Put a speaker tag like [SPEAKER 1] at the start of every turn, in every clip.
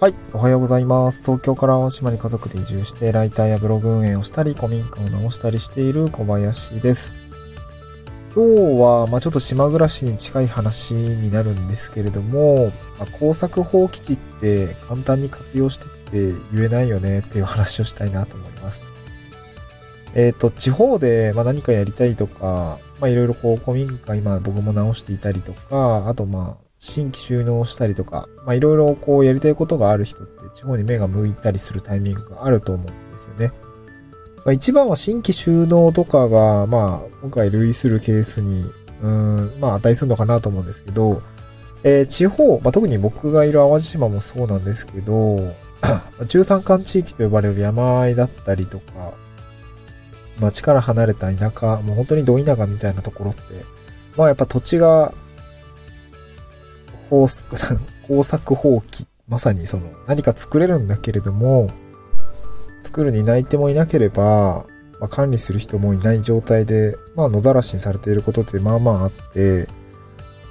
[SPEAKER 1] はい。おはようございます。東京から大島に家族で移住して、ライターやブログ運営をしたり、古民家を直したりしている小林です。今日は、まあちょっと島暮らしに近い話になるんですけれども、まあ、工作放棄地って簡単に活用してって言えないよねっていう話をしたいなと思います。えっ、と、地方で、ま、何かやりたいとか、まあいろいろこう、古民家今僕も直していたりとか、あとまあ、新規収納したりとか、まあいろいろこうやりたいことがある人って地方に目が向いたりするタイミングがあると思うんですよね。まあ一番は新規収納とかが、まあ今回類するケースに、うん、まあ値するのかなと思うんですけど、えー地方、まあ特に僕がいる淡路島もそうなんですけど、中山間地域と呼ばれる山あいだったりとか、町から離れた田舎、もう本当にど田舎みたいなところって、まあやっぱ土地が工作工作放棄。まさにその何か作れるんだけれども、作る担い手もいなければ、まあ、管理する人もいない状態で、まあ野ざらしにされていることってまあまああって、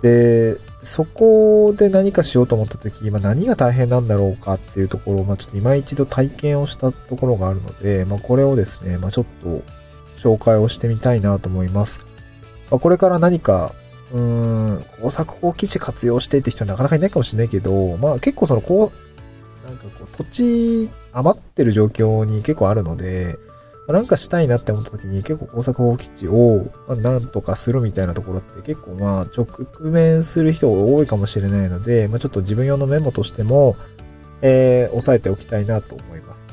[SPEAKER 1] で、そこで何かしようと思った時、まあ何が大変なんだろうかっていうところを、まあちょっと今一度体験をしたところがあるので、まあこれをですね、まあちょっと紹介をしてみたいなと思います。まあ、これから何かうーん、工作放棄地活用してって人はなかなかいないかもしれないけど、まあ結構そのこう、なんかこう土地余ってる状況に結構あるので、まあなんかしたいなって思った時に結構工作放棄地を、まあ、なんとかするみたいなところって結構まあ直面する人が多いかもしれないので、まあちょっと自分用のメモとしても、えー、押さえておきたいなと思います。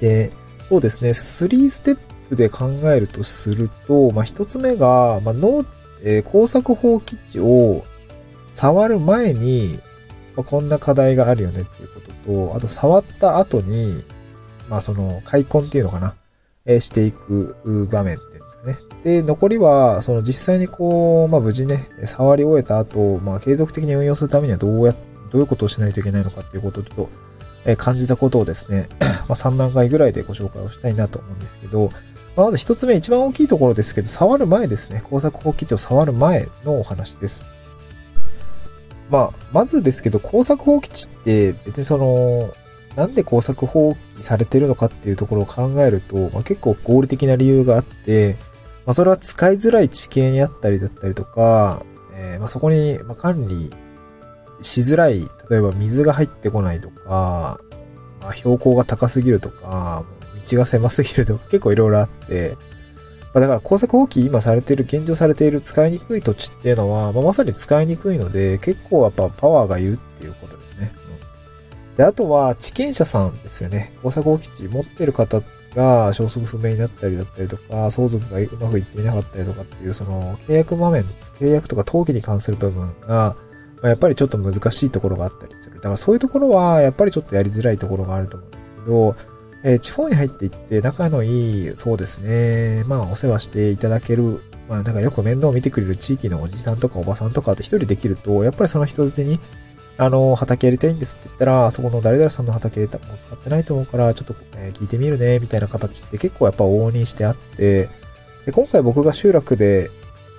[SPEAKER 1] で、そうですね、3ステップで考えるとすると、まあ一つ目が、まあノーえー工作放棄地を触る前に、まあ、こんな課題があるよねっていうことと、あと触った後に、まあその開墾っていうのかな、えーしていく場面っていうんですかね。で、残りは、その実際にこう、まあ無事ね、触り終えた後、まあ継続的に運用するためにはどうや、どういうことをしないといけないのかっていうことをちょっと、えー感じたことをですね、まあ3段階ぐらいでご紹介をしたいなと思うんですけど、まず一つ目、一番大きいところですけど、触る前ですね。工作放棄地を触る前のお話です。まあ、まずですけど、工作放棄地って別にその、なんで工作放棄されてるのかっていうところを考えると、まあ、結構合理的な理由があって、まあ、それは使いづらい地形にあったりだったりとか、えーまあ、そこに管理しづらい、例えば水が入ってこないとか、まあ、標高が高すぎるとか、道が狭すぎるとか結構いろいろあって、まあ、だから工作放棄今されている、現状されている使いにくい土地っていうのは、まあ、まさに使いにくいので、結構やっぱパワーがいるっていうことですね。うんで、あとは、地権者さんですよね。工作放棄地持ってる方が消息不明になったりだったりとか、相続がうまくいっていなかったりとかっていう、その、契約場面、契約とか登記に関する部分が、まやっぱりちょっと難しいところがあったりする。だからそういうところは、やっぱりちょっとやりづらいところがあると思うんですけど、えー地方に入っていって仲のいい、そうですね、まあお世話していただける、まあなんかよく面倒を見てくれる地域のおじさんとかおばさんとかって一人できると、やっぱりその人づてに、あの、畑やりたいんですって言ったら、あそこの誰々さんの畑もう使ってないと思うから、ちょっと、え聞いてみるね、みたいな形って結構やっぱ往々にしてあって、で、今回僕が集落で、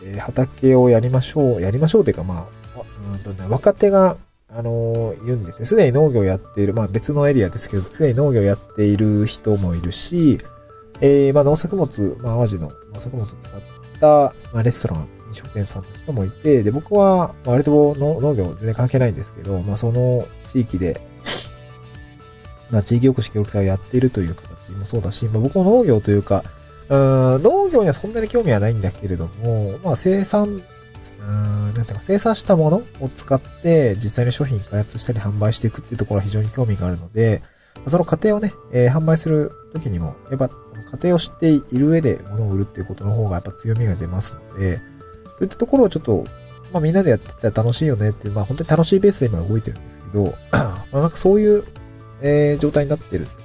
[SPEAKER 1] え畑をやりましょう、やりましょうっていうか、まあ、うんとね、若手が、あのー、言うんですね。すでに農業やっている、まあ別のエリアですけど、すでに農業やっている人もいるし、えー、まあ農作物、まあ淡路の農作物を使った、まあレストラン、飲食店さんの人もいて、で、僕は、まあ割との農業全然関係ないんですけど、まあその地域で、まあ地域おこし協力隊をやっているという形もそうだし、まあ僕も農業というか、うん農業にはそんなに興味はないんだけれども、まあ生産、うんなんていうか、生産したものを使って実際に商品開発したり販売していくっていうところは非常に興味があるので、その過程をね、えー販売するときにも、やっぱその過程を知っている上で物を売るっていうことの方がやっぱ強みが出ますので、そういったところをちょっと、まあみんなでやってたら楽しいよねっていう、まあ本当に楽しいベースで今動いてるんですけど、まあなんかそういう、えー状態になってるんですね。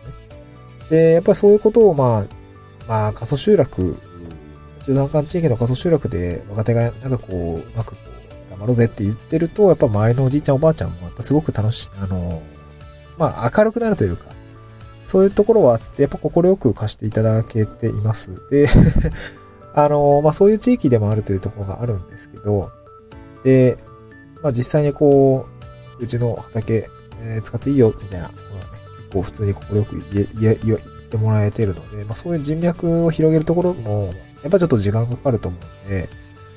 [SPEAKER 1] で、やっぱりそういうことをまあ、まあ過疎集落、中山間地域の過疎集落で若手がなんかこう、うまくこう、頑張ろうぜって言ってると、やっぱ周りのおじいちゃんおばあちゃんもやっぱすごく楽しい、あの、まあ明るくなるというか、そういうところはあって、やっぱ心よく貸していただけています。で、あの、まあそういう地域でもあるというところがあるんですけど、で、まあ実際にこう、うちの畑、えー、使っていいよ、みたいな、ね、結構普通に心よく言言言ってもらえてるので、まあそういう人脈を広げるところも、やっぱちょっと時間かかると思うので、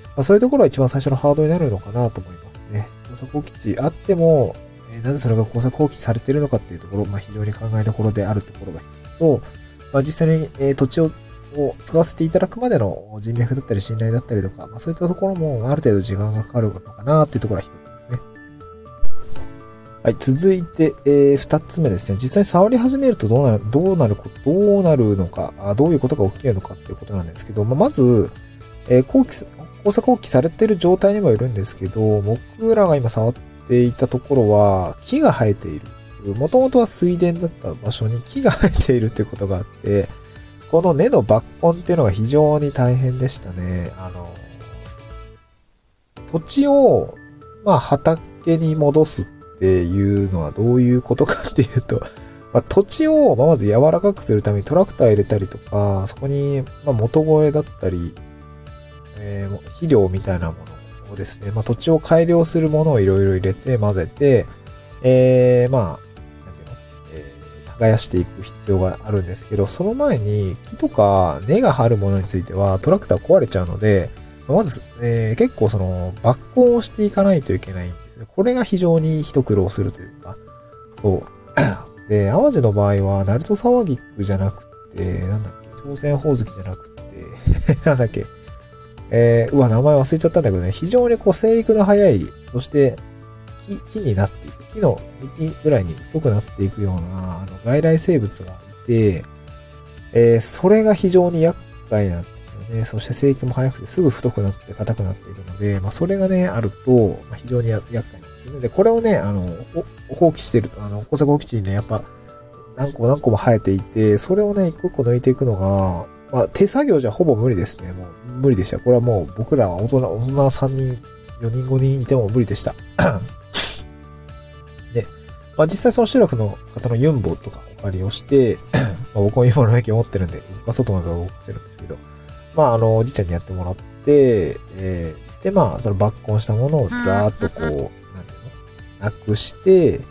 [SPEAKER 1] まあそういうところは一番最初のハードになるのかなと思いますね。工作放棄地あっても、え、なぜそれが工作放棄されているのかっていうところ、まあ非常に考えどころであるところが一つと、まあ実際に、え、土地をを使わせていただくまでの人脈だったり信頼だったりとか、まあそういったところもある程度時間がかかるのかなっていうところが一つですね。はい、続いて、えー、二つ目ですね。実際触り始めるとどうなる、どうなる、どうなるのか、あどういうことが起きるのかっていうことなんですけど、まあ、まず、えー、後期、工作放棄されてる状態にもいるんですけど、僕らが今触っていたところは、木が生えている。もともとは水田だった場所に木が生えているっていうことがあって、この根の抜根っていうのが非常に大変でしたね。あの、土地を、まあ畑に戻すっていうのはどういうことかっていうと、まあ、土地をまず柔らかくするためにトラクター入れたりとか、そこにま元声だったり、えー、肥料みたいなものをですね、まあ、土地を改良するものをいろいろ入れて混ぜて、えー、まあ、耕していく必要があるんですけど、その前に木とか根が張るものについてはトラクター壊れちゃうので、まず、えー、結構その抜根をしていかないといけないんですね。これが非常に一苦労するというか、そう。で、淡路の場合は、ナルト沢菊じゃなくて、なんだっけ、朝鮮宝月じゃなくて、なんだっけ、えー、うわ、名前忘れちゃったんだけどね、非常にこう生育の早い、そして木、木になっていく。木の幹ぐらいに太くなっていくような、あの、外来生物がいて、えー、それが非常に厄介なで。そして生育も早くてすぐ太くなって硬くなっていくので、まあ、それがね、あると、まあ、非常に厄介なんですよね。で、これをね、あの、放棄してると、あの、工作放棄地にね、やっぱ、何個も何個も生えていて、それをね、一個一個抜いていくのが、まあ、手作業じゃほぼ無理ですね。もう、無理でした。これはもう、僕らは大人、大人3人、4人5人いても無理でした。でまあ実際その集落の方のユンボとかお借りをして、まあ僕も今の駅を持ってるんで、僕は外まで動かせるんですけど、まああの、おじいちゃんにやってもらって、えー、でまあその抜根したものをざーっとこう、なんていうのなくして、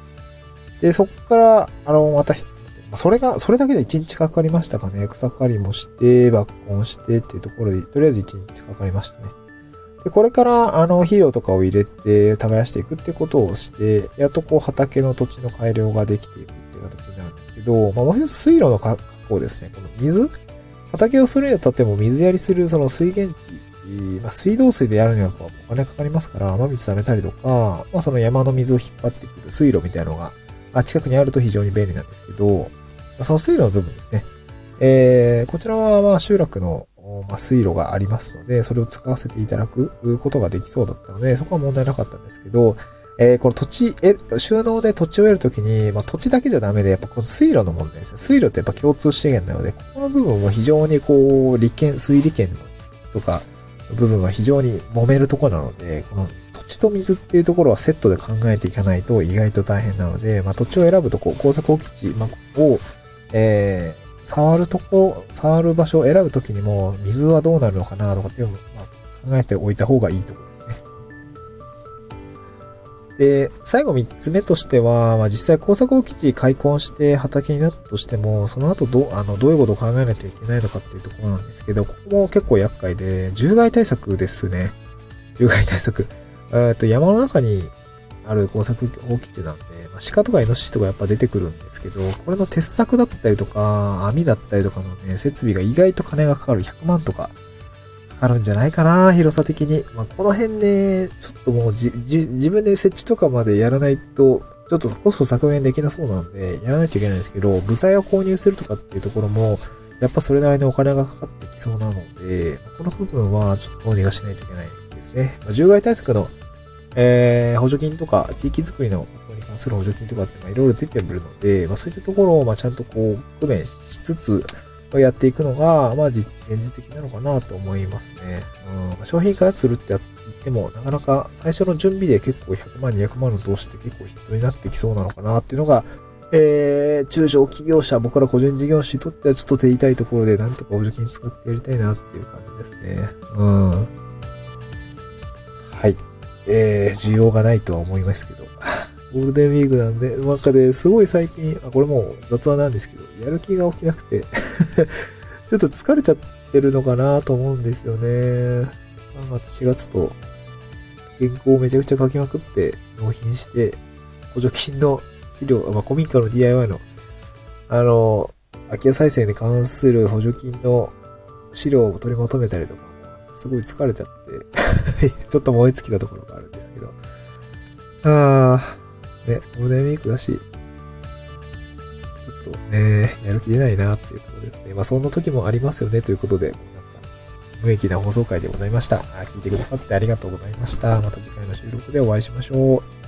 [SPEAKER 1] で、そっから、あの、また、それが、それだけで1日かかりましたかね。草刈りもして、抜根してっていうところで、とりあえず1日かかりましたね。で、これから、あの、肥料とかを入れて耕していくってことをして、やっとこう畑の土地の改良ができていくっていう形になるんですけど、まあ、もう一つ水路の確保ですね。この水畑をするにあたっても水やりするその水源地、まあ、水道水でやるにはお金かかりますから、雨水溜めたりとか、まあ、その山の水を引っ張ってくる水路みたいなのが、あ近くにあると非常に便利なんですけど、まあ、その水路の部分ですね。えー、こちらはまあ集落のまあ、水路がありますので、それを使わせていただくことができそうだったので、そこは問題なかったんですけど、えー、この土地、収納で土地を得るときに、まあ、土地だけじゃダメで、やっぱこの水路の問題ですよ。水路ってやっぱ共通資源なので、ここの部分も非常にこう、利権、水利権とか、部分は非常に揉めるとこなので、この土地と水っていうところはセットで考えていかないと意外と大変なので、まあ、土地を選ぶとこ、工作放棄地、まあ、を、えー、触るとこ、触る場所を選ぶときにも、水はどうなるのかなとかっていうのを、ま、考えておいた方がいいところです。で、最後三つ目としては、まあ、実際工作基地開墾して畑になったとしても、その後ど、あの、どういうことを考えないといけないのかっていうところなんですけど、ここも結構厄介で、獣害対策ですね。獣害対策。えっと、山の中にある工作放棄地なんで、まあ、鹿とかイノシシとかやっぱ出てくるんですけど、これの鉄柵だったりとか、網だったりとかのね、設備が意外と金がかかる100万とかかかるんじゃないかな、広さ的に。まあ、この辺ね、ちょっともうじ、じ自分で設置とかまでやらないと、ちょっとコスト削減できなそうなので、やらないといけないんですけど、部材を購入するとかっていうところも、やっぱそれなりにお金がかかってきそうなので、この部分はちょっとどうにかしないといけないですね。まあ、獣害対策のえー、補助金とか、地域づくりの活動に関する補助金とかってまいろいろ出てくるので、まあそういったところを、まあちゃんとこう、工面しつつ、をやっていくのが、まあ実、現実的なのかなと思いますね。うん、商品開発するって言っても、なかなか最初の準備で結構100万、200万の投資って結構必要になってきそうなのかなっていうのが、えー、中小企業者、僕ら個人事業主にとってはちょっと手痛いところで、なんとか補助金使ってやりたいなっていう感じですね。うん。はい。えー、需要がないとは思いますけど。ゴールデンウィークなんで、なんかで、すごい最近、あ、これもう雑話なんですけど、やる気が起きなくて ちょっと疲れちゃってるのかなと思うんですよね。3月、4月と、原稿をめちゃくちゃ書きまくって、納品して、補助金の資料、まあ、古民家の DIY の、あの、空き家再生に関する補助金の資料を取りまとめたりとか、すごい疲れちゃって ちょっと燃え尽きたところがあるんですけど。あー、ね、ゴールデンウィークだし、ちょっとね、やる気出ないなっていうところですね。まあそんな時もありますよねということで、なんか、無益な放送回でございました。聞いてくださってありがとうございました。また次回の収録でお会いしましょう。